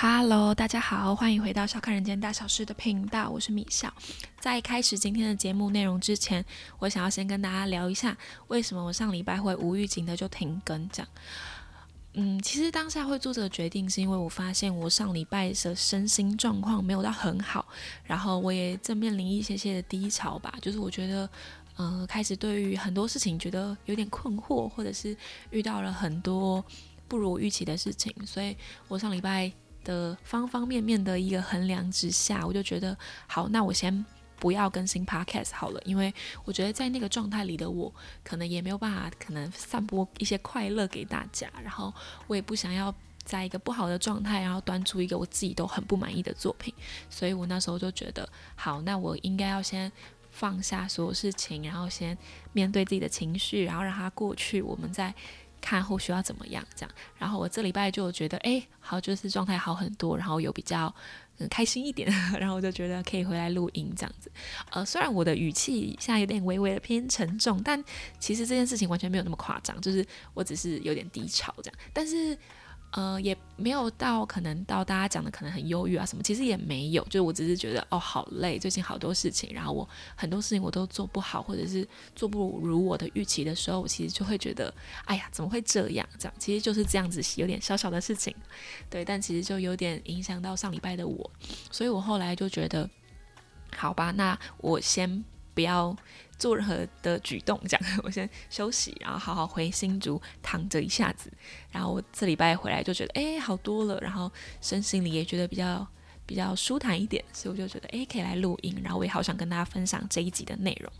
Hello，大家好，欢迎回到笑看人间大小事的频道，我是米笑。在开始今天的节目内容之前，我想要先跟大家聊一下，为什么我上礼拜会无预警的就停更这样。嗯，其实当下会做这个决定，是因为我发现我上礼拜的身心状况没有到很好，然后我也正面临一些些的低潮吧，就是我觉得，呃，开始对于很多事情觉得有点困惑，或者是遇到了很多不如预期的事情，所以我上礼拜。的方方面面的一个衡量之下，我就觉得好，那我先不要更新 podcast 好了，因为我觉得在那个状态里的我，可能也没有办法，可能散播一些快乐给大家，然后我也不想要在一个不好的状态，然后端出一个我自己都很不满意的作品，所以我那时候就觉得好，那我应该要先放下所有事情，然后先面对自己的情绪，然后让它过去，我们再。看后续要怎么样，这样，然后我这礼拜就觉得，哎，好，就是状态好很多，然后有比较嗯开心一点，然后我就觉得可以回来录音这样子。呃，虽然我的语气现在有点微微的偏沉重，但其实这件事情完全没有那么夸张，就是我只是有点低潮这样，但是。呃，也没有到可能到大家讲的可能很忧郁啊什么，其实也没有，就是我只是觉得哦好累，最近好多事情，然后我很多事情我都做不好，或者是做不如我的预期的时候，我其实就会觉得，哎呀，怎么会这样？这样其实就是这样子，有点小小的事情，对，但其实就有点影响到上礼拜的我，所以我后来就觉得，好吧，那我先不要。做任何的举动，这样 我先休息，然后好好回新竹躺着一下子，然后我这礼拜回来就觉得哎好多了，然后身心里也觉得比较比较舒坦一点，所以我就觉得哎可以来录音，然后我也好想跟大家分享这一集的内容。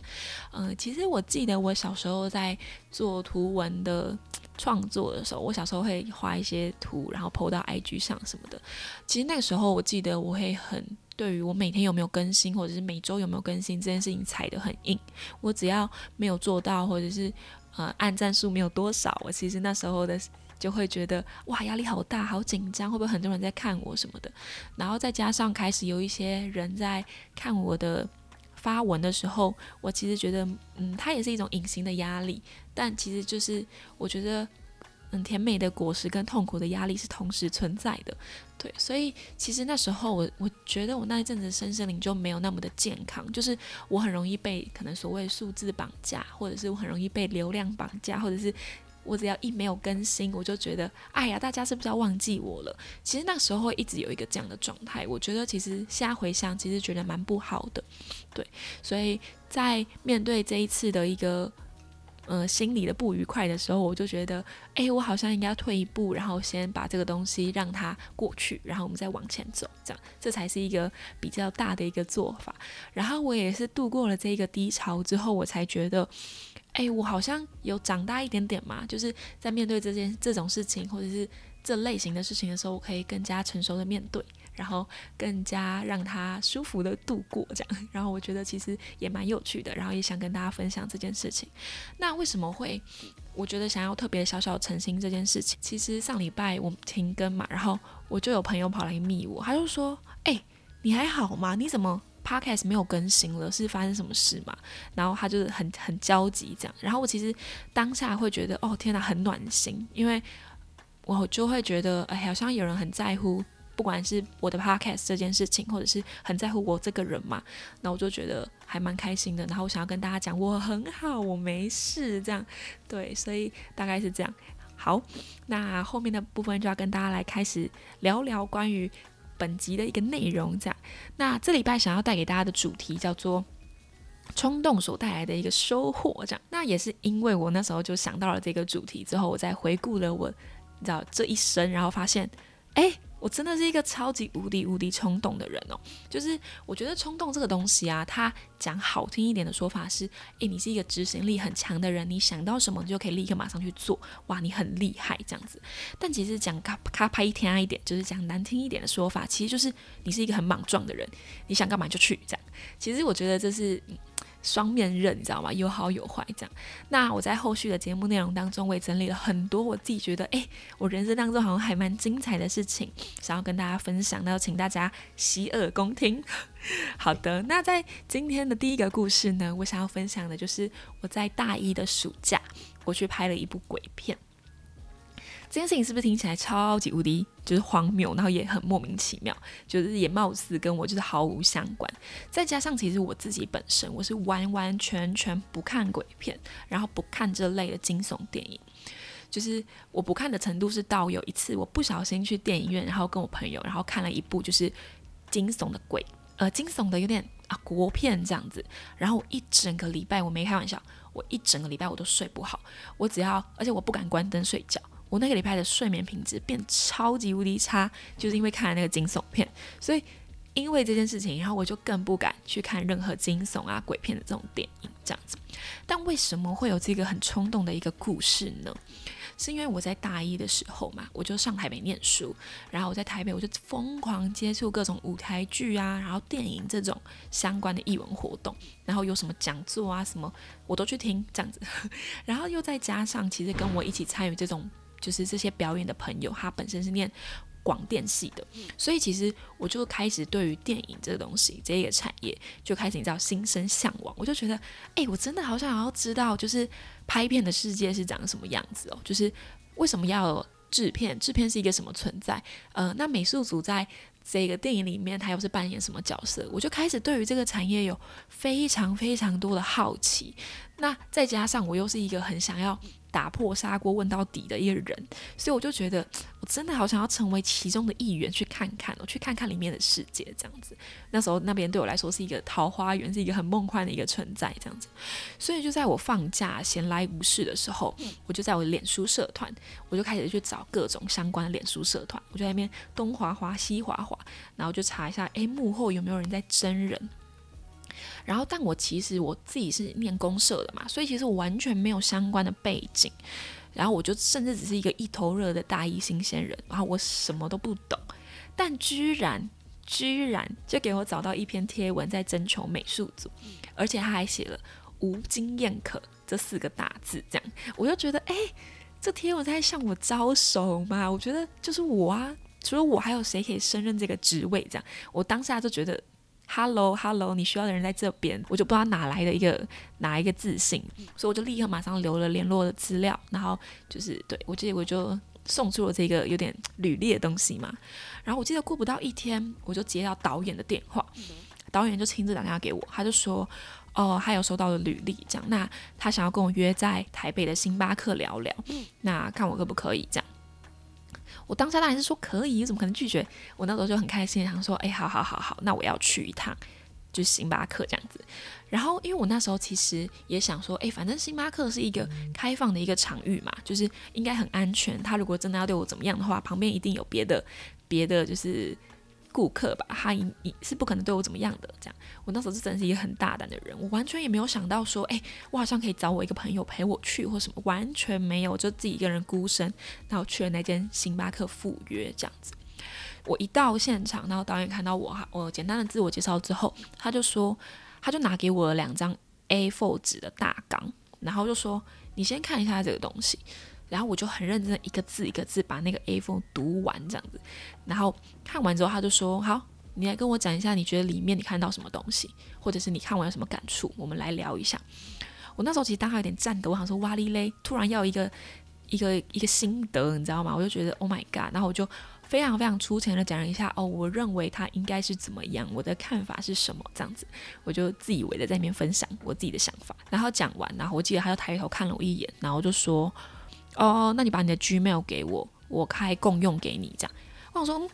嗯，其实我记得我小时候在做图文的创作的时候，我小时候会画一些图，然后 PO 到 IG 上什么的。其实那个时候我记得我会很。对于我每天有没有更新，或者是每周有没有更新这件事情踩得很硬。我只要没有做到，或者是呃按赞数没有多少，我其实那时候的就会觉得哇压力好大，好紧张，会不会很多人在看我什么的。然后再加上开始有一些人在看我的发文的时候，我其实觉得嗯，它也是一种隐形的压力。但其实就是我觉得。嗯，甜美的果实跟痛苦的压力是同时存在的，对，所以其实那时候我我觉得我那一阵子身心灵就没有那么的健康，就是我很容易被可能所谓数字绑架，或者是我很容易被流量绑架，或者是我只要一没有更新，我就觉得哎呀，大家是不是要忘记我了？其实那时候会一直有一个这样的状态，我觉得其实现在回想，其实觉得蛮不好的，对，所以在面对这一次的一个。呃，心里的不愉快的时候，我就觉得，哎，我好像应该要退一步，然后先把这个东西让它过去，然后我们再往前走，这样，这才是一个比较大的一个做法。然后我也是度过了这个低潮之后，我才觉得，哎，我好像有长大一点点嘛，就是在面对这件这种事情，或者是这类型的事情的时候，我可以更加成熟的面对。然后更加让他舒服的度过，这样，然后我觉得其实也蛮有趣的，然后也想跟大家分享这件事情。那为什么会我觉得想要特别小小诚心这件事情？其实上礼拜我停更嘛，然后我就有朋友跑来密我，他就说：“哎，你还好吗？你怎么 podcast 没有更新了？是发生什么事吗？”然后他就是很很焦急这样。然后我其实当下会觉得，哦天哪，很暖心，因为我就会觉得，哎，好像有人很在乎。不管是我的 podcast 这件事情，或者是很在乎我这个人嘛，那我就觉得还蛮开心的。然后我想要跟大家讲，我很好，我没事，这样对，所以大概是这样。好，那后面的部分就要跟大家来开始聊聊关于本集的一个内容。这样，那这礼拜想要带给大家的主题叫做冲动所带来的一个收获。这样，那也是因为我那时候就想到了这个主题之后，我再回顾了我你知道这一生，然后发现，哎。我真的是一个超级无敌无敌冲动的人哦，就是我觉得冲动这个东西啊，它讲好听一点的说法是，诶，你是一个执行力很强的人，你想到什么你就可以立刻马上去做，哇，你很厉害这样子。但其实讲卡卡拍一天啊一点，就是讲难听一点的说法，其实就是你是一个很莽撞的人，你想干嘛就去这样。其实我觉得这是。双面刃，你知道吗？有好有坏，这样。那我在后续的节目内容当中，我也整理了很多我自己觉得，哎，我人生当中好像还蛮精彩的事情，想要跟大家分享。那就请大家洗耳恭听。好的，那在今天的第一个故事呢，我想要分享的就是我在大一的暑假，我去拍了一部鬼片。这件事情是不是听起来超级无敌就是荒谬，然后也很莫名其妙，就是也貌似跟我就是毫无相关。再加上其实我自己本身我是完完全全不看鬼片，然后不看这类的惊悚电影。就是我不看的程度是到有一次我不小心去电影院，然后跟我朋友，然后看了一部就是惊悚的鬼，呃，惊悚的有点啊国片这样子。然后我一整个礼拜我没开玩笑，我一整个礼拜我都睡不好。我只要，而且我不敢关灯睡觉。我那个礼拜的睡眠品质变超级无敌差，就是因为看了那个惊悚片。所以因为这件事情，然后我就更不敢去看任何惊悚啊鬼片的这种电影这样子。但为什么会有这个很冲动的一个故事呢？是因为我在大一的时候嘛，我就上台北念书，然后我在台北我就疯狂接触各种舞台剧啊，然后电影这种相关的艺文活动，然后有什么讲座啊什么我都去听这样子，然后又再加上其实跟我一起参与这种就是这些表演的朋友，他本身是念。广电系的，所以其实我就开始对于电影这个东西，这个产业就开始你知道心生向往。我就觉得，哎，我真的好想要知道，就是拍片的世界是长什么样子哦，就是为什么要制片？制片是一个什么存在？呃，那美术组在这个电影里面，他又是扮演什么角色？我就开始对于这个产业有非常非常多的好奇。那再加上我又是一个很想要。打破砂锅问到底的一个人，所以我就觉得我真的好想要成为其中的一员，去看看，我去看看里面的世界，这样子。那时候那边对我来说是一个桃花源，是一个很梦幻的一个存在，这样子。所以就在我放假闲来无事的时候，我就在我脸书社团，我就开始去找各种相关的脸书社团，我就在那边东划划西划划，然后就查一下，诶，幕后有没有人在真人。然后，但我其实我自己是念公社的嘛，所以其实我完全没有相关的背景。然后我就甚至只是一个一头热的大一新鲜人，然后我什么都不懂，但居然居然就给我找到一篇贴文在征求美术组，而且他还写了“无经验可”这四个大字，这样我就觉得，哎，这贴文在向我招手嘛？我觉得就是我啊，除了我还有谁可以胜任这个职位？这样我当下就觉得。Hello，Hello，你需要的人在这边，我就不知道哪来的一个哪一个自信，所以我就立刻马上留了联络的资料，然后就是对我记得我就送出了这个有点履历的东西嘛，然后我记得过不到一天，我就接到导演的电话，导演就亲自打电话给我，他就说，哦，他有收到了履历，这样，那他想要跟我约在台北的星巴克聊聊，那看我可不可以这样。我当下当然是说可以，怎么可能拒绝？我那时候就很开心，想说，哎，好好好好，那我要去一趟，就是星巴克这样子。然后，因为我那时候其实也想说，哎，反正星巴克是一个开放的一个场域嘛，就是应该很安全。他如果真的要对我怎么样的话，旁边一定有别的别的，就是。顾客吧，他一是不可能对我怎么样的。这样，我那时候是真的是一个很大胆的人，我完全也没有想到说，哎，我好像可以找我一个朋友陪我去或什么，完全没有，就自己一个人孤身，然后去了那间星巴克赴约这样子。我一到现场，然后导演看到我哈，我简单的自我介绍之后，他就说，他就拿给我了两张 A4 纸的大纲，然后就说，你先看一下这个东西。然后我就很认真的一个字一个字把那个 A4 读完这样子，然后看完之后他就说：“好，你来跟我讲一下，你觉得里面你看到什么东西，或者是你看完有什么感触，我们来聊一下。”我那时候其实当时有点颤抖，我想说哇哩嘞，突然要一个一个一个心得，你知道吗？我就觉得 Oh my God，然后我就非常非常粗浅的讲了一下哦，我认为他应该是怎么样，我的看法是什么这样子，我就自以为的在那边分享我自己的想法。然后讲完，然后我记得他就抬头看了我一眼，然后就说。哦哦，那你把你的 Gmail 给我，我开共用给你，这样。我想说，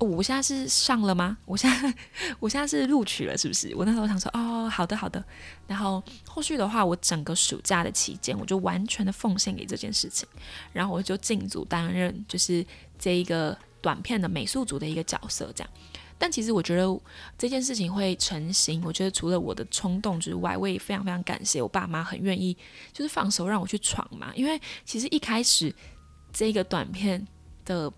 我现在是上了吗？我现在 我现在是录取了，是不是？我那时候想说，哦，好的好的。然后后续的话，我整个暑假的期间，我就完全的奉献给这件事情，然后我就进组担任就是这一个短片的美术组的一个角色，这样。但其实我觉得这件事情会成型，我觉得除了我的冲动之外，我也非常非常感谢我爸妈很愿意就是放手让我去闯嘛。因为其实一开始这个短片的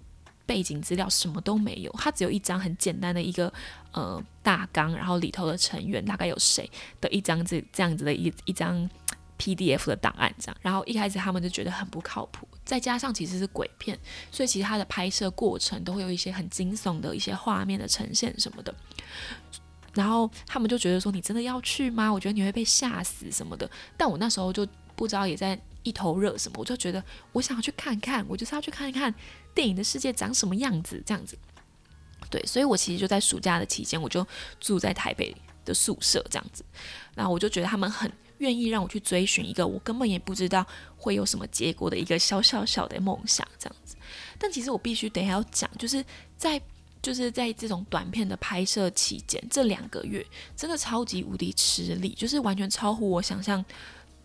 背景资料什么都没有，它只有一张很简单的一个呃大纲，然后里头的成员大概有谁的一张这这样子的一一张 PDF 的档案这样。然后一开始他们就觉得很不靠谱。再加上其实是鬼片，所以其实它的拍摄过程都会有一些很惊悚的一些画面的呈现什么的。然后他们就觉得说：“你真的要去吗？我觉得你会被吓死什么的。”但我那时候就不知道，也在。一头热什么，我就觉得我想要去看看，我就是要去看一看电影的世界长什么样子，这样子。对，所以我其实就在暑假的期间，我就住在台北的宿舍这样子。然后我就觉得他们很愿意让我去追寻一个我根本也不知道会有什么结果的一个小小小的梦想这样子。但其实我必须等下要讲，就是在就是在这种短片的拍摄期间，这两个月真的超级无敌吃力，就是完全超乎我想象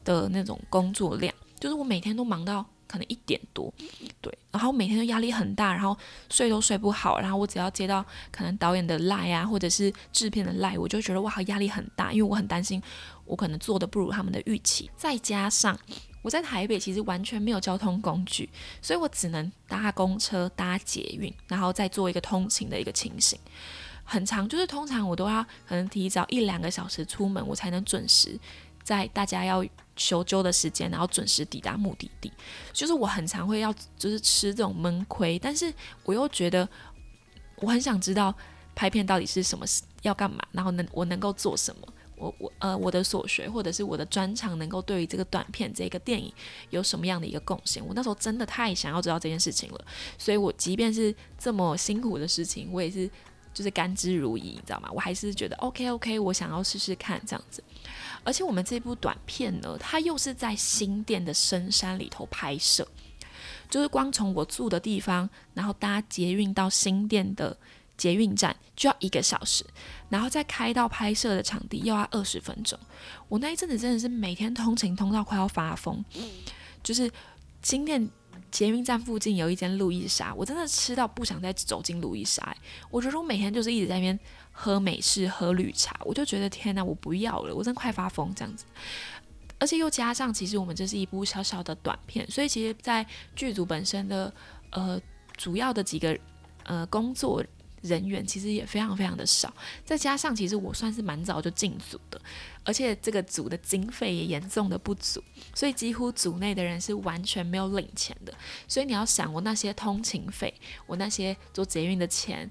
的那种工作量，就是我每天都忙到。可能一点多，对，然后每天都压力很大，然后睡都睡不好，然后我只要接到可能导演的赖啊，或者是制片的赖，我就觉得哇，压力很大，因为我很担心我可能做的不如他们的预期。再加上我在台北其实完全没有交通工具，所以我只能搭公车、搭捷运，然后再做一个通勤的一个情形。很长，就是通常我都要可能提早一两个小时出门，我才能准时在大家要。求救的时间，然后准时抵达目的地，就是我很常会要就是吃这种闷亏，但是我又觉得我很想知道拍片到底是什么要干嘛，然后能我能够做什么，我我呃我的所学或者是我的专长能够对于这个短片这个电影有什么样的一个贡献，我那时候真的太想要知道这件事情了，所以我即便是这么辛苦的事情，我也是就是甘之如饴，你知道吗？我还是觉得 OK OK，我想要试试看这样子。而且我们这部短片呢，它又是在新店的深山里头拍摄，就是光从我住的地方，然后搭捷运到新店的捷运站就要一个小时，然后再开到拍摄的场地又要二十分钟。我那一阵子真的是每天通勤通到快要发疯，就是新店。捷运站附近有一间路易莎，我真的吃到不想再走进路易莎。我觉得我每天就是一直在那边喝美式、喝绿茶，我就觉得天哪，我不要了，我真的快发疯这样子。而且又加上，其实我们这是一部小小的短片，所以其实，在剧组本身的呃主要的几个呃工作。人员其实也非常非常的少，再加上其实我算是蛮早就进组的，而且这个组的经费也严重的不足，所以几乎组内的人是完全没有领钱的。所以你要想，我那些通勤费，我那些做捷运的钱，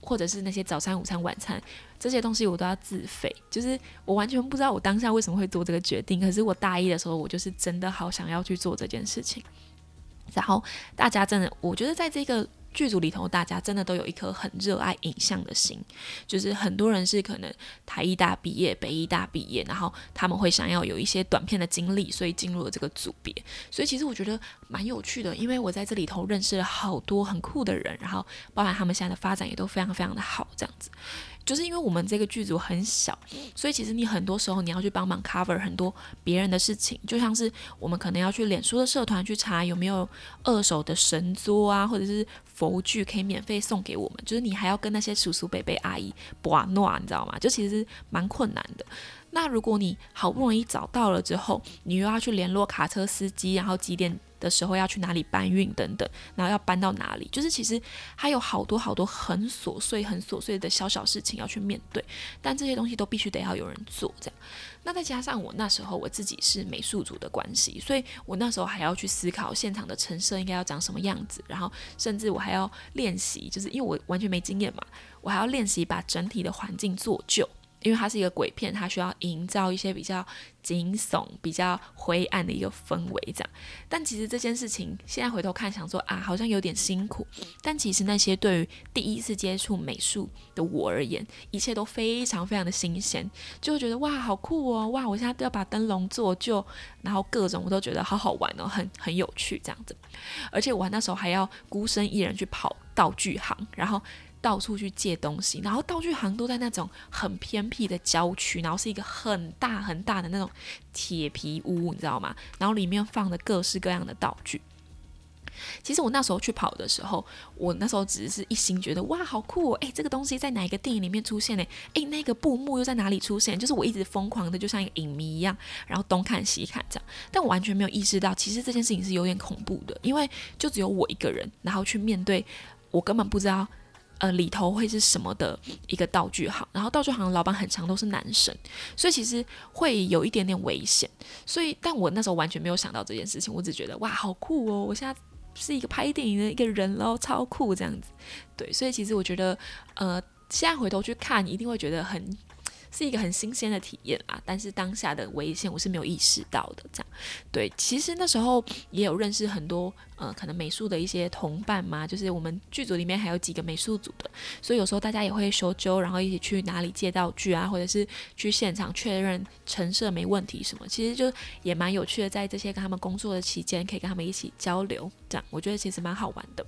或者是那些早餐、午餐、晚餐这些东西，我都要自费。就是我完全不知道我当下为什么会做这个决定，可是我大一的时候，我就是真的好想要去做这件事情。然后大家真的，我觉得在这个。剧组里头，大家真的都有一颗很热爱影像的心，就是很多人是可能台艺大毕业、北艺大毕业，然后他们会想要有一些短片的经历，所以进入了这个组别。所以其实我觉得蛮有趣的，因为我在这里头认识了好多很酷的人，然后包含他们现在的发展也都非常非常的好，这样子。就是因为我们这个剧组很小，所以其实你很多时候你要去帮忙 cover 很多别人的事情，就像是我们可能要去脸书的社团去查有没有二手的神作啊，或者是佛具可以免费送给我们，就是你还要跟那些叔叔伯伯阿姨不啊诺，你知道吗？就其实蛮困难的。那如果你好不容易找到了之后，你又要去联络卡车司机，然后几点？的时候要去哪里搬运等等，然后要搬到哪里，就是其实还有好多好多很琐碎、很琐碎的小小事情要去面对，但这些东西都必须得要有人做。这样，那再加上我那时候我自己是美术组的关系，所以我那时候还要去思考现场的陈设应该要长什么样子，然后甚至我还要练习，就是因为我完全没经验嘛，我还要练习把整体的环境做旧。因为它是一个鬼片，它需要营造一些比较惊悚、比较灰暗的一个氛围，这样。但其实这件事情现在回头看，想说啊，好像有点辛苦。但其实那些对于第一次接触美术的我而言，一切都非常非常的新鲜，就觉得哇，好酷哦，哇，我现在都要把灯笼做旧，然后各种我都觉得好好玩哦，很很有趣这样子。而且我那时候还要孤身一人去跑道具行，然后。到处去借东西，然后道具行都在那种很偏僻的郊区，然后是一个很大很大的那种铁皮屋，你知道吗？然后里面放的各式各样的道具。其实我那时候去跑的时候，我那时候只是一心觉得哇，好酷哦！诶，这个东西在哪一个电影里面出现呢？诶，那个布幕又在哪里出现？就是我一直疯狂的，就像一个影迷一样，然后东看西看这样。但我完全没有意识到，其实这件事情是有点恐怖的，因为就只有我一个人，然后去面对，我根本不知道。呃，里头会是什么的一个道具行？然后道具行的老板很长都是男生，所以其实会有一点点危险。所以，但我那时候完全没有想到这件事情，我只觉得哇，好酷哦！我现在是一个拍电影的一个人喽，超酷这样子。对，所以其实我觉得，呃，现在回头去看，一定会觉得很是一个很新鲜的体验啊。但是当下的危险我是没有意识到的，这样。对，其实那时候也有认识很多呃，可能美术的一些同伴嘛，就是我们剧组里面还有几个美术组的，所以有时候大家也会修纠，然后一起去哪里借道具啊，或者是去现场确认陈设没问题什么，其实就也蛮有趣的，在这些跟他们工作的期间，可以跟他们一起交流，这样我觉得其实蛮好玩的。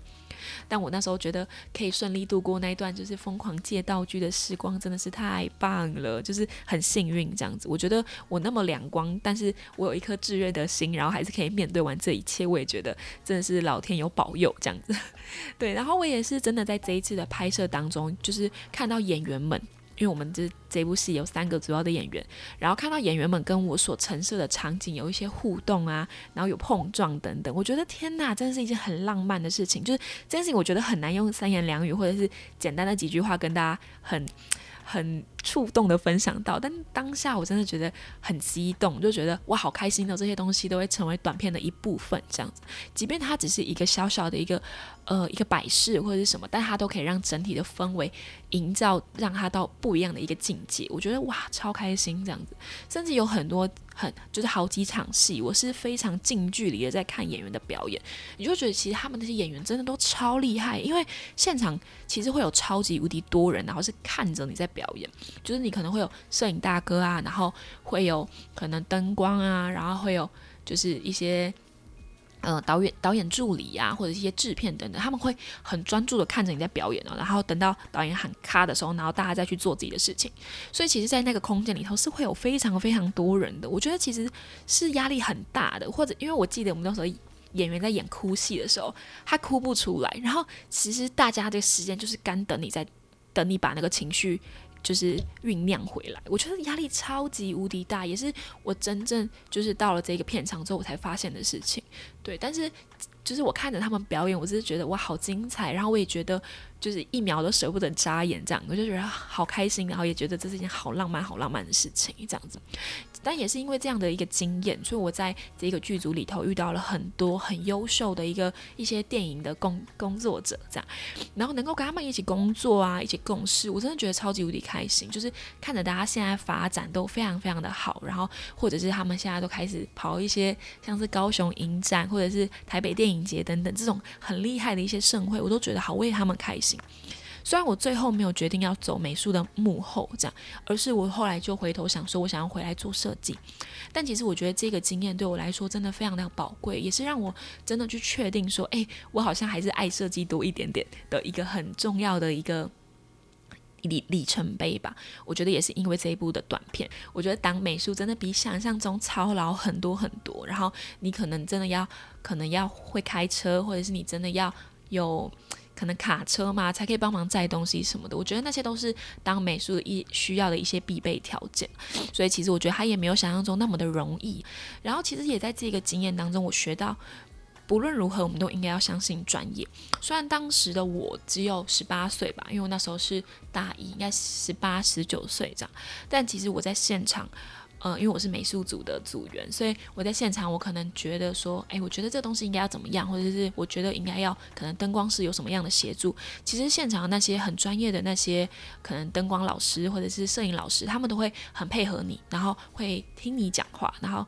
但我那时候觉得可以顺利度过那一段就是疯狂借道具的时光，真的是太棒了，就是很幸运这样子。我觉得我那么两光，但是我有一颗炙热的心，然后还是可以面对完这一切，我也觉得真的是老天有保佑这样子。对，然后我也是真的在这一次的拍摄当中，就是看到演员们。因为我们这这部戏有三个主要的演员，然后看到演员们跟我所陈设的场景有一些互动啊，然后有碰撞等等，我觉得天呐，真的是一件很浪漫的事情。就是这件事情，我觉得很难用三言两语或者是简单的几句话跟大家很很。触动的分享到，但当下我真的觉得很激动，就觉得哇，好开心的这些东西都会成为短片的一部分，这样子。即便它只是一个小小的一个呃一个摆饰或者是什么，但它都可以让整体的氛围营造，让它到不一样的一个境界。我觉得哇，超开心这样子。甚至有很多很就是好几场戏，我是非常近距离的在看演员的表演，你就觉得其实他们那些演员真的都超厉害，因为现场其实会有超级无敌多人，然后是看着你在表演。就是你可能会有摄影大哥啊，然后会有可能灯光啊，然后会有就是一些呃导演导演助理啊，或者一些制片等等，他们会很专注的看着你在表演哦，然后等到导演喊咔的时候，然后大家再去做自己的事情。所以其实，在那个空间里头是会有非常非常多人的，我觉得其实是压力很大的。或者因为我记得我们那时候演员在演哭戏的时候，他哭不出来，然后其实大家这个时间就是干等你在等你把那个情绪。就是酝酿回来，我觉得压力超级无敌大，也是我真正就是到了这个片场之后我才发现的事情。对，但是就是我看着他们表演，我只是觉得哇好精彩，然后我也觉得就是一秒都舍不得眨眼，这样我就觉得好开心，然后也觉得这是一件好浪漫、好浪漫的事情，这样子。但也是因为这样的一个经验，所以我在这个剧组里头遇到了很多很优秀的一个一些电影的工工作者，这样，然后能够跟他们一起工作啊，一起共事，我真的觉得超级无敌开心。就是看着大家现在发展都非常非常的好，然后或者是他们现在都开始跑一些像是高雄影展或者是台北电影影节等等这种很厉害的一些盛会，我都觉得好为他们开心。虽然我最后没有决定要走美术的幕后这样，而是我后来就回头想说，我想要回来做设计。但其实我觉得这个经验对我来说真的非常的宝贵，也是让我真的去确定说，哎，我好像还是爱设计多一点点的一个很重要的一个里里程碑吧。我觉得也是因为这一部的短片，我觉得当美术真的比想象中操劳很多很多。然后你可能真的要，可能要会开车，或者是你真的要有。可能卡车嘛，才可以帮忙载东西什么的。我觉得那些都是当美术一需要的一些必备条件。所以其实我觉得他也没有想象中那么的容易。然后其实也在这个经验当中，我学到不论如何，我们都应该要相信专业。虽然当时的我只有十八岁吧，因为我那时候是大一，应该十八十九岁这样。但其实我在现场。嗯，因为我是美术组的组员，所以我在现场，我可能觉得说，哎，我觉得这个东西应该要怎么样，或者是我觉得应该要可能灯光师有什么样的协助。其实现场那些很专业的那些可能灯光老师或者是摄影老师，他们都会很配合你，然后会听你讲话，然后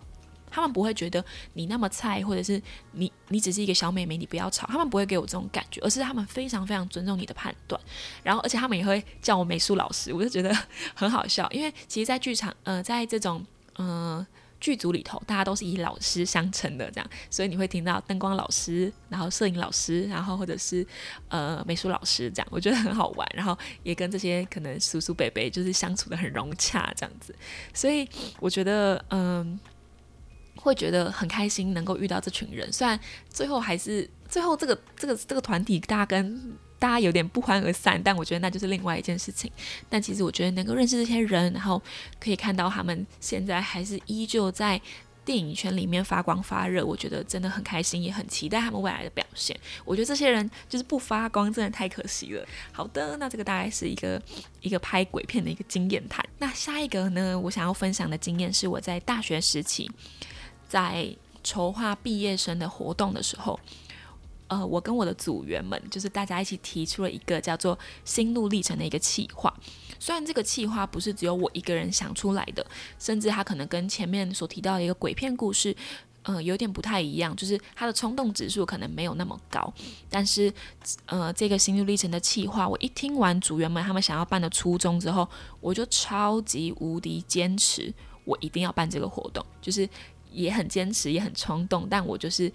他们不会觉得你那么菜，或者是你你只是一个小美眉，你不要吵，他们不会给我这种感觉，而是他们非常非常尊重你的判断，然后而且他们也会叫我美术老师，我就觉得很好笑，因为其实，在剧场，呃，在这种嗯，剧组里头大家都是以老师相称的，这样，所以你会听到灯光老师，然后摄影老师，然后或者是呃美术老师这样，我觉得很好玩，然后也跟这些可能叔叔伯伯就是相处的很融洽这样子，所以我觉得嗯，会觉得很开心能够遇到这群人，虽然最后还是最后这个这个这个团体大家跟。大家有点不欢而散，但我觉得那就是另外一件事情。但其实我觉得能够认识这些人，然后可以看到他们现在还是依旧在电影圈里面发光发热，我觉得真的很开心，也很期待他们未来的表现。我觉得这些人就是不发光，真的太可惜了。好的，那这个大概是一个一个拍鬼片的一个经验谈。那下一个呢，我想要分享的经验是我在大学时期在筹划毕业生的活动的时候。呃，我跟我的组员们，就是大家一起提出了一个叫做“心路历程”的一个企划。虽然这个企划不是只有我一个人想出来的，甚至它可能跟前面所提到的一个鬼片故事，呃，有点不太一样，就是它的冲动指数可能没有那么高。但是，呃，这个心路历程的企划，我一听完组员们他们想要办的初衷之后，我就超级无敌坚持，我一定要办这个活动，就是也很坚持，也很冲动，但我就是。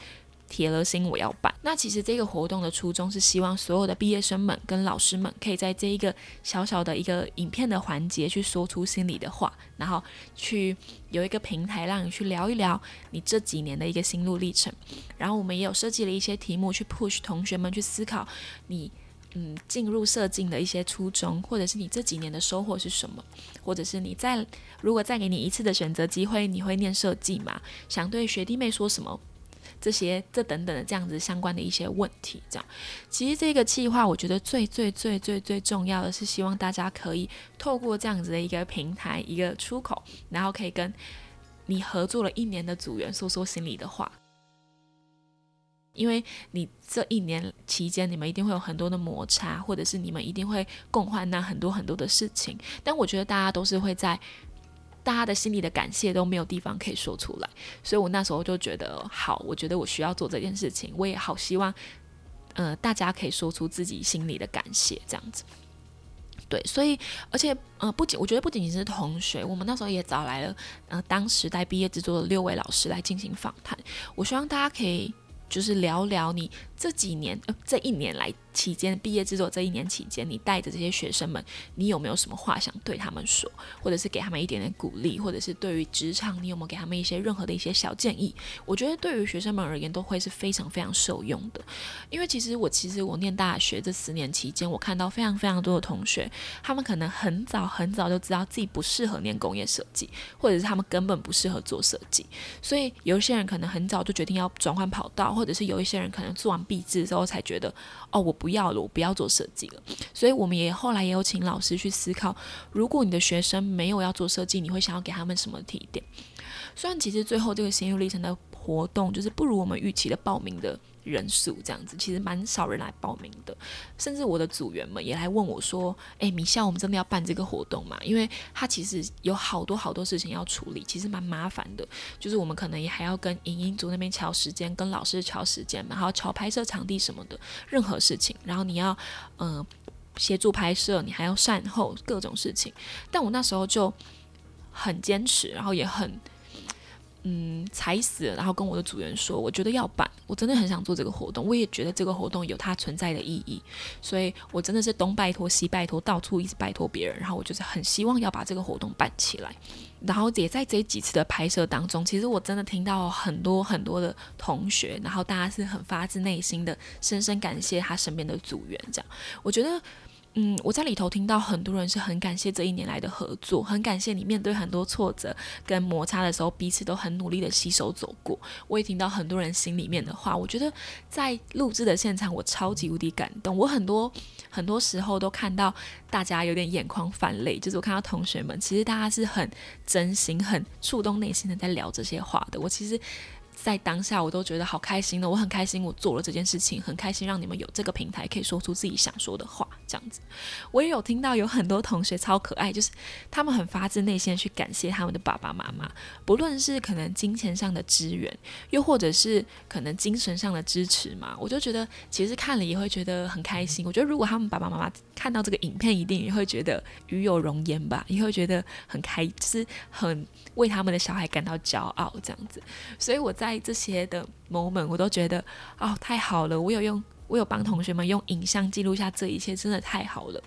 铁了心我要办。那其实这个活动的初衷是希望所有的毕业生们跟老师们可以在这一个小小的一个影片的环节去说出心里的话，然后去有一个平台让你去聊一聊你这几年的一个心路历程。然后我们也有设计了一些题目去 push 同学们去思考你嗯进入设计的一些初衷，或者是你这几年的收获是什么，或者是你在如果再给你一次的选择机会，你会念设计吗？想对学弟妹说什么？这些这等等的这样子相关的一些问题，这样其实这个计划，我觉得最最最最最重要的是希望大家可以透过这样子的一个平台一个出口，然后可以跟你合作了一年的组员说说心里的话，因为你这一年期间你们一定会有很多的摩擦，或者是你们一定会共患难很多很多的事情，但我觉得大家都是会在。大家的心里的感谢都没有地方可以说出来，所以我那时候就觉得好，我觉得我需要做这件事情，我也好希望，呃，大家可以说出自己心里的感谢，这样子。对，所以而且呃，不仅我觉得不仅仅是同学，我们那时候也找来了呃，当时在毕业制作的六位老师来进行访谈，我希望大家可以就是聊聊你这几年呃这一年来。期间毕业制作这一年期间，你带着这些学生们，你有没有什么话想对他们说，或者是给他们一点点鼓励，或者是对于职场，你有没有给他们一些任何的一些小建议？我觉得对于学生们而言，都会是非常非常受用的。因为其实我其实我念大学这十年期间，我看到非常非常多的同学，他们可能很早很早就知道自己不适合念工业设计，或者是他们根本不适合做设计，所以有些人可能很早就决定要转换跑道，或者是有一些人可能做完毕制之后才觉得，哦，我不。要了，我不要做设计了。所以我们也后来也有请老师去思考，如果你的学生没有要做设计，你会想要给他们什么提点？虽然其实最后这个心路历程的活动就是不如我们预期的报名的。人数这样子，其实蛮少人来报名的，甚至我的组员们也来问我说：“诶，米笑，我们真的要办这个活动吗？”因为他其实有好多好多事情要处理，其实蛮麻烦的。就是我们可能也还要跟影音组那边调时间，跟老师调时间嘛，还要调拍摄场地什么的，任何事情。然后你要嗯协助拍摄，你还要善后各种事情。但我那时候就很坚持，然后也很。嗯，踩死，然后跟我的组员说，我觉得要办，我真的很想做这个活动，我也觉得这个活动有它存在的意义，所以我真的是东拜托西拜托，到处一直拜托别人，然后我就是很希望要把这个活动办起来，然后也在这几次的拍摄当中，其实我真的听到很多很多的同学，然后大家是很发自内心的，深深感谢他身边的组员，这样，我觉得。嗯，我在里头听到很多人是很感谢这一年来的合作，很感谢你面对很多挫折跟摩擦的时候，彼此都很努力的携手走过。我也听到很多人心里面的话，我觉得在录制的现场，我超级无敌感动。我很多很多时候都看到大家有点眼眶泛泪，就是我看到同学们，其实大家是很真心、很触动内心的在聊这些话的。我其实。在当下，我都觉得好开心的。我很开心，我做了这件事情，很开心让你们有这个平台可以说出自己想说的话。这样子，我也有听到有很多同学超可爱，就是他们很发自内心的去感谢他们的爸爸妈妈，不论是可能金钱上的支援，又或者是可能精神上的支持嘛。我就觉得其实看了也会觉得很开心。我觉得如果他们爸爸妈妈看到这个影片，一定也会觉得与有容颜吧，也会觉得很开，就是很为他们的小孩感到骄傲这样子。所以我。在这些的 moment，我都觉得哦，太好了！我有用，我有帮同学们用影像记录下这一切，真的太好了。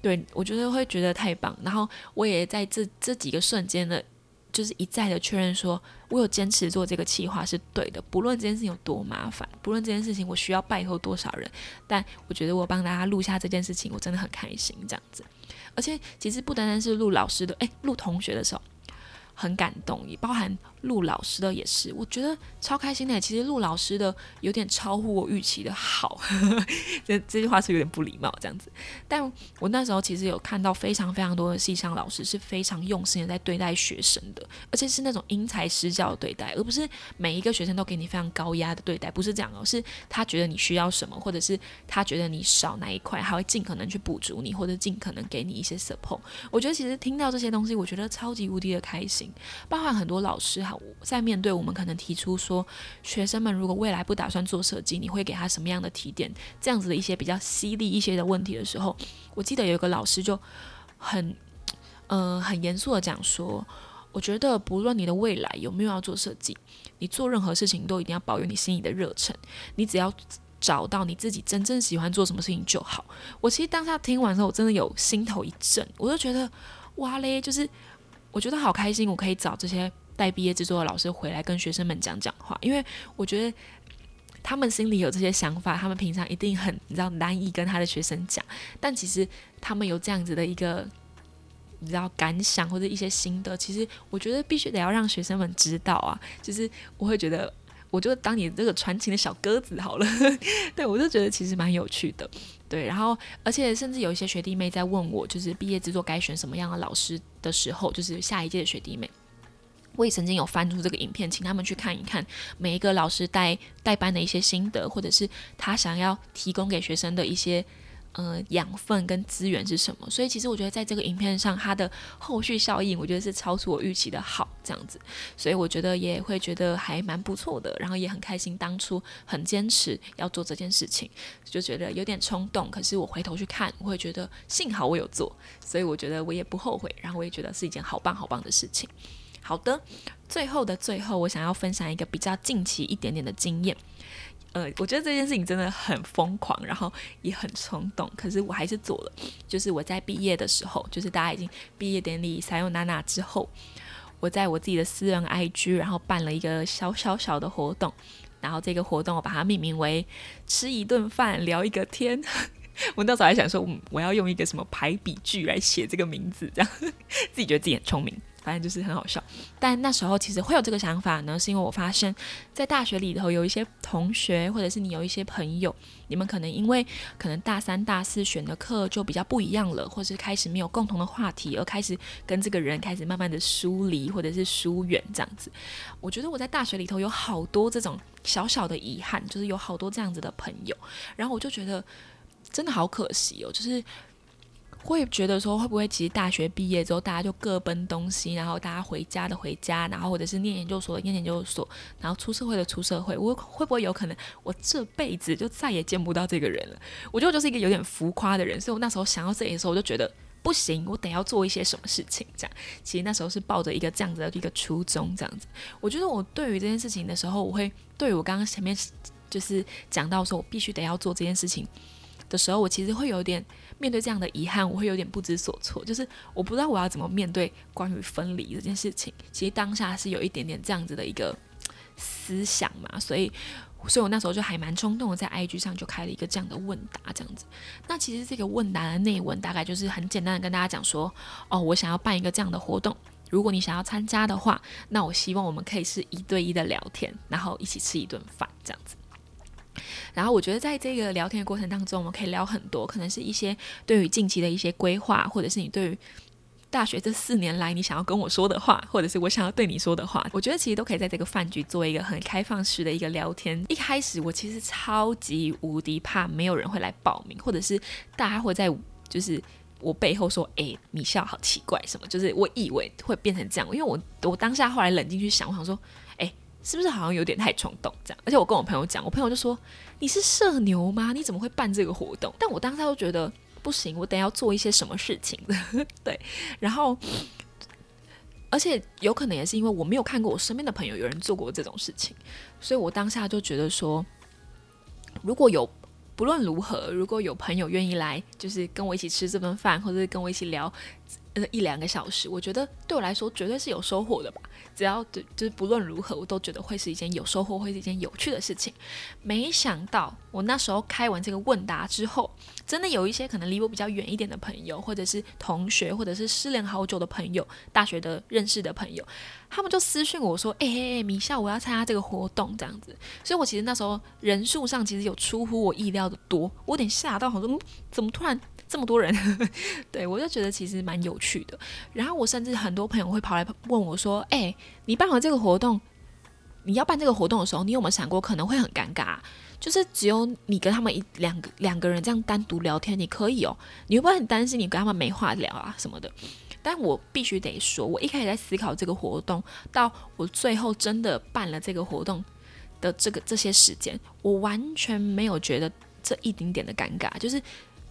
对我觉得会觉得太棒。然后我也在这这几个瞬间的，就是一再的确认，说我有坚持做这个企划是对的。不论这件事情有多麻烦，不论这件事情我需要拜托多少人，但我觉得我帮大家录下这件事情，我真的很开心。这样子，而且其实不单单是录老师的，诶，录同学的时候。很感动，也包含陆老师的也是，我觉得超开心的。其实陆老师的有点超乎我预期的好，这这句话是有点不礼貌这样子。但我那时候其实有看到非常非常多的系上老师是非常用心的在对待学生的，而且是那种因材施教的对待，而不是每一个学生都给你非常高压的对待，不是这样哦，是他觉得你需要什么，或者是他觉得你少哪一块，他会尽可能去补足你，或者尽可能给你一些 support。我觉得其实听到这些东西，我觉得超级无敌的开心。包含很多老师哈，在面对我们可能提出说，学生们如果未来不打算做设计，你会给他什么样的提点？这样子的一些比较犀利一些的问题的时候，我记得有一个老师就很，呃，很严肃的讲说，我觉得不论你的未来有没有要做设计，你做任何事情都一定要保有你心里的热忱，你只要找到你自己真正喜欢做什么事情就好。我其实当下听完之后，我真的有心头一震，我就觉得哇嘞，就是。我觉得好开心，我可以找这些带毕业制作的老师回来跟学生们讲讲话，因为我觉得他们心里有这些想法，他们平常一定很你知道难以跟他的学生讲，但其实他们有这样子的一个你知道感想或者一些心得，其实我觉得必须得要让学生们知道啊，就是我会觉得。我就当你这个传情的小鸽子好了，对我就觉得其实蛮有趣的，对，然后而且甚至有一些学弟妹在问我，就是毕业制作该选什么样的老师的时候，就是下一届的学弟妹，我也曾经有翻出这个影片，请他们去看一看每一个老师带带班的一些心得，或者是他想要提供给学生的一些。呃，养分跟资源是什么？所以其实我觉得在这个影片上，它的后续效应，我觉得是超出我预期的好这样子。所以我觉得也会觉得还蛮不错的，然后也很开心，当初很坚持要做这件事情，就觉得有点冲动。可是我回头去看，我会觉得幸好我有做，所以我觉得我也不后悔。然后我也觉得是一件好棒好棒的事情。好的，最后的最后，我想要分享一个比较近期一点点的经验。呃，我觉得这件事情真的很疯狂，然后也很冲动，可是我还是做了。就是我在毕业的时候，就是大家已经毕业典礼撒用娜娜之后，我在我自己的私人 IG，然后办了一个小小小的活动，然后这个活动我把它命名为“吃一顿饭聊一个天”。我那时候还想说，我要用一个什么排比句来写这个名字，这样 自己觉得自己很聪明。反正就是很好笑，但那时候其实会有这个想法呢，是因为我发现，在大学里头有一些同学，或者是你有一些朋友，你们可能因为可能大三、大四选的课就比较不一样了，或是开始没有共同的话题，而开始跟这个人开始慢慢的疏离或者是疏远这样子。我觉得我在大学里头有好多这种小小的遗憾，就是有好多这样子的朋友，然后我就觉得真的好可惜哦，就是。会觉得说会不会其实大学毕业之后大家就各奔东西，然后大家回家的回家，然后或者是念研究所的念研究所，然后出社会的出社会，我会不会有可能我这辈子就再也见不到这个人了？我觉得我就是一个有点浮夸的人，所以我那时候想到这里的时候，我就觉得不行，我得要做一些什么事情。这样，其实那时候是抱着一个这样子的一个初衷，这样子。我觉得我对于这件事情的时候，我会对我刚刚前面就是讲到说我必须得要做这件事情的时候，我其实会有点。面对这样的遗憾，我会有点不知所措，就是我不知道我要怎么面对关于分离这件事情。其实当下是有一点点这样子的一个思想嘛，所以，所以我那时候就还蛮冲动的，在 IG 上就开了一个这样的问答，这样子。那其实这个问答的内文大概就是很简单的跟大家讲说，哦，我想要办一个这样的活动，如果你想要参加的话，那我希望我们可以是一对一的聊天，然后一起吃一顿饭这样子。然后我觉得在这个聊天的过程当中，我们可以聊很多，可能是一些对于近期的一些规划，或者是你对于大学这四年来你想要跟我说的话，或者是我想要对你说的话，我觉得其实都可以在这个饭局做一个很开放式的一个聊天。一开始我其实超级无敌怕没有人会来报名，或者是大家会在就是我背后说，哎，米笑好奇怪什么，就是我以为会变成这样，因为我我当下后来冷静去想，我想说。是不是好像有点太冲动这样？而且我跟我朋友讲，我朋友就说：“你是社牛吗？你怎么会办这个活动？”但我当时就觉得不行，我等要做一些什么事情的。对，然后而且有可能也是因为我没有看过我身边的朋友有人做过这种事情，所以我当下就觉得说，如果有不论如何，如果有朋友愿意来，就是跟我一起吃这顿饭，或者跟我一起聊。一两个小时，我觉得对我来说绝对是有收获的吧。只要就就是不论如何，我都觉得会是一件有收获，会是一件有趣的事情。没想到我那时候开完这个问答之后，真的有一些可能离我比较远一点的朋友，或者是同学，或者是失联好久的朋友，大学的认识的朋友，他们就私讯我说：“哎哎哎，米笑，我要参加这个活动，这样子。”所以，我其实那时候人数上其实有出乎我意料的多，我有点吓到，好说嗯怎么突然这么多人？对我就觉得其实蛮有趣的。然后我甚至很多朋友会跑来问我说：“哎，你办完这个活动？”你要办这个活动的时候，你有没有想过可能会很尴尬？就是只有你跟他们一两个两个人这样单独聊天，你可以哦。你会不会很担心你跟他们没话聊啊什么的？但我必须得说，我一开始在思考这个活动，到我最后真的办了这个活动的这个这些时间，我完全没有觉得这一丁点的尴尬，就是。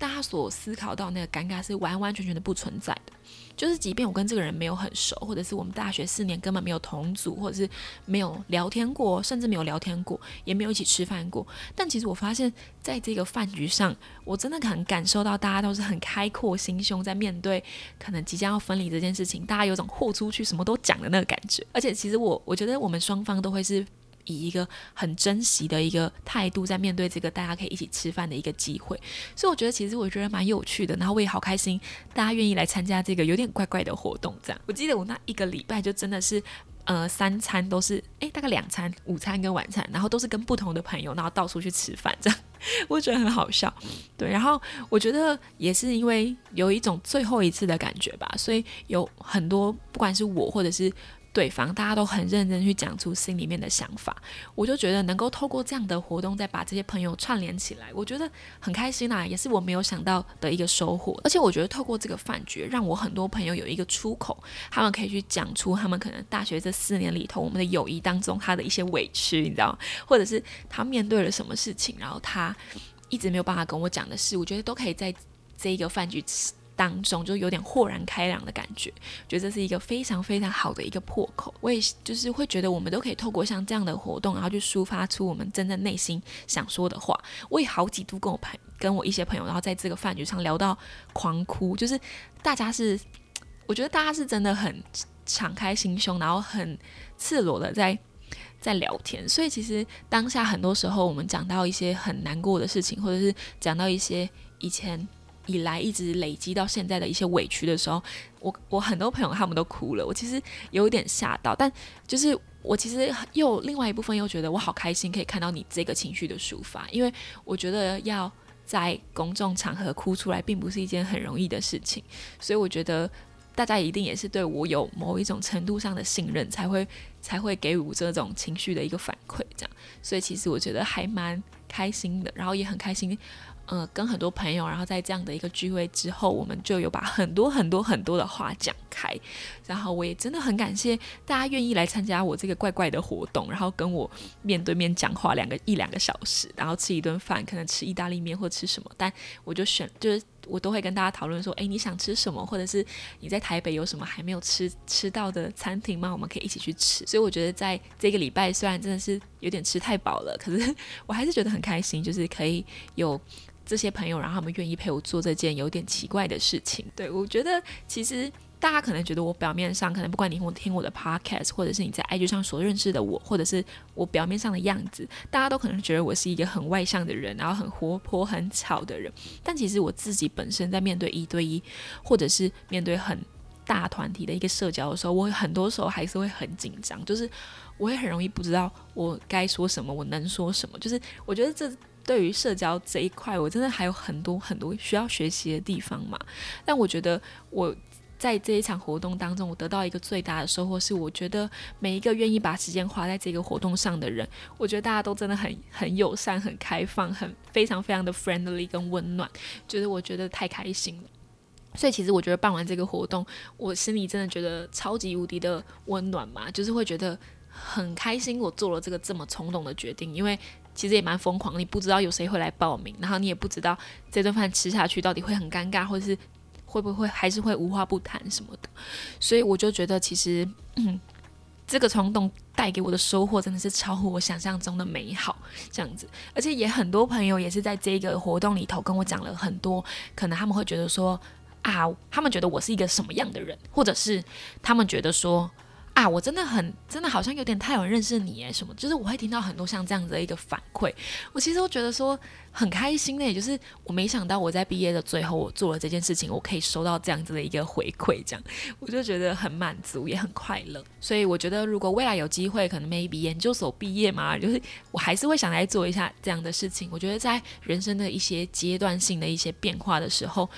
大家所思考到那个尴尬是完完全全的不存在的，就是即便我跟这个人没有很熟，或者是我们大学四年根本没有同组，或者是没有聊天过，甚至没有聊天过，也没有一起吃饭过，但其实我发现，在这个饭局上，我真的很感受到大家都是很开阔心胸，在面对可能即将要分离这件事情，大家有种豁出去什么都讲的那个感觉，而且其实我我觉得我们双方都会是。以一个很珍惜的一个态度，在面对这个大家可以一起吃饭的一个机会，所以我觉得其实我觉得蛮有趣的，然后我也好开心，大家愿意来参加这个有点怪怪的活动。这样，我记得我那一个礼拜就真的是，呃，三餐都是，诶，大概两餐，午餐跟晚餐，然后都是跟不同的朋友，然后到处去吃饭，这样，我觉得很好笑。对，然后我觉得也是因为有一种最后一次的感觉吧，所以有很多不管是我或者是。对方大家都很认真去讲出心里面的想法，我就觉得能够透过这样的活动再把这些朋友串联起来，我觉得很开心啦，也是我没有想到的一个收获。而且我觉得透过这个饭局，让我很多朋友有一个出口，他们可以去讲出他们可能大学这四年里头我们的友谊当中他的一些委屈，你知道吗，或者是他面对了什么事情，然后他一直没有办法跟我讲的事，我觉得都可以在这一个饭局。当中就有点豁然开朗的感觉，觉得这是一个非常非常好的一个破口。我也就是会觉得我们都可以透过像这样的活动，然后去抒发出我们真正内心想说的话。我也好几度跟我朋跟我一些朋友，然后在这个饭局上聊到狂哭，就是大家是，我觉得大家是真的很敞开心胸，然后很赤裸的在在聊天。所以其实当下很多时候，我们讲到一些很难过的事情，或者是讲到一些以前。以来一直累积到现在的一些委屈的时候，我我很多朋友他们都哭了，我其实有点吓到，但就是我其实又另外一部分又觉得我好开心可以看到你这个情绪的抒发，因为我觉得要在公众场合哭出来并不是一件很容易的事情，所以我觉得大家一定也是对我有某一种程度上的信任，才会才会给予这种情绪的一个反馈，这样，所以其实我觉得还蛮开心的，然后也很开心。呃，跟很多朋友，然后在这样的一个聚会之后，我们就有把很多很多很多的话讲开。然后我也真的很感谢大家愿意来参加我这个怪怪的活动，然后跟我面对面讲话两个一两个小时，然后吃一顿饭，可能吃意大利面或吃什么，但我就选就是。我都会跟大家讨论说，诶，你想吃什么，或者是你在台北有什么还没有吃吃到的餐厅吗？我们可以一起去吃。所以我觉得在这个礼拜，虽然真的是有点吃太饱了，可是我还是觉得很开心，就是可以有这些朋友，然后他们愿意陪我做这件有点奇怪的事情。对我觉得其实。大家可能觉得我表面上可能不管你我听我的 podcast，或者是你在 IG 上所认识的我，或者是我表面上的样子，大家都可能觉得我是一个很外向的人，然后很活泼、很吵的人。但其实我自己本身在面对一对一，或者是面对很大团体的一个社交的时候，我很多时候还是会很紧张，就是我会很容易不知道我该说什么，我能说什么。就是我觉得这对于社交这一块，我真的还有很多很多需要学习的地方嘛。但我觉得我。在这一场活动当中，我得到一个最大的收获是，我觉得每一个愿意把时间花在这个活动上的人，我觉得大家都真的很很友善、很开放、很非常非常的 friendly 跟温暖，就是我觉得太开心了。所以其实我觉得办完这个活动，我心里真的觉得超级无敌的温暖嘛，就是会觉得很开心，我做了这个这么冲动的决定，因为其实也蛮疯狂，你不知道有谁会来报名，然后你也不知道这顿饭吃下去到底会很尴尬，或者是。会不会还是会无话不谈什么的？所以我就觉得，其实这个冲动带给我的收获真的是超乎我想象中的美好，这样子。而且也很多朋友也是在这个活动里头跟我讲了很多，可能他们会觉得说，啊，他们觉得我是一个什么样的人，或者是他们觉得说。啊，我真的很真的好像有点太有认识你哎，什么？就是我会听到很多像这样子的一个反馈，我其实都觉得说很开心的，也就是我没想到我在毕业的最后，我做了这件事情，我可以收到这样子的一个回馈，这样我就觉得很满足，也很快乐。所以我觉得，如果未来有机会，可能 maybe 研究所毕业嘛，就是我还是会想来做一下这样的事情。我觉得在人生的一些阶段性的一些变化的时候。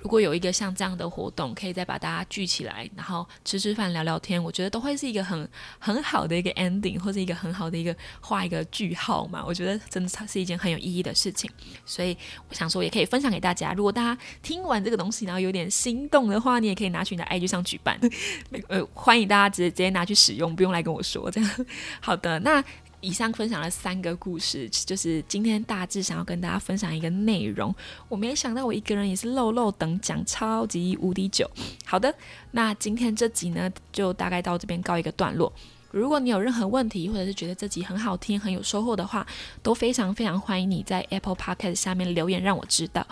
如果有一个像这样的活动，可以再把大家聚起来，然后吃吃饭、聊聊天，我觉得都会是一个很很好的一个 ending，或者一个很好的一个画一个句号嘛。我觉得真的是一件很有意义的事情，所以我想说也可以分享给大家。如果大家听完这个东西，然后有点心动的话，你也可以拿去你的 IG 上举办，呃，欢迎大家直接直接拿去使用，不用来跟我说这样。好的，那。以上分享了三个故事，就是今天大致想要跟大家分享一个内容。我没想到我一个人也是漏漏等讲超级无敌久。好的，那今天这集呢，就大概到这边告一个段落。如果你有任何问题，或者是觉得这集很好听、很有收获的话，都非常非常欢迎你在 Apple Podcast 下面留言让我知道。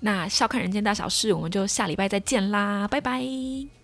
那笑看人间大小事，我们就下礼拜再见啦，拜拜。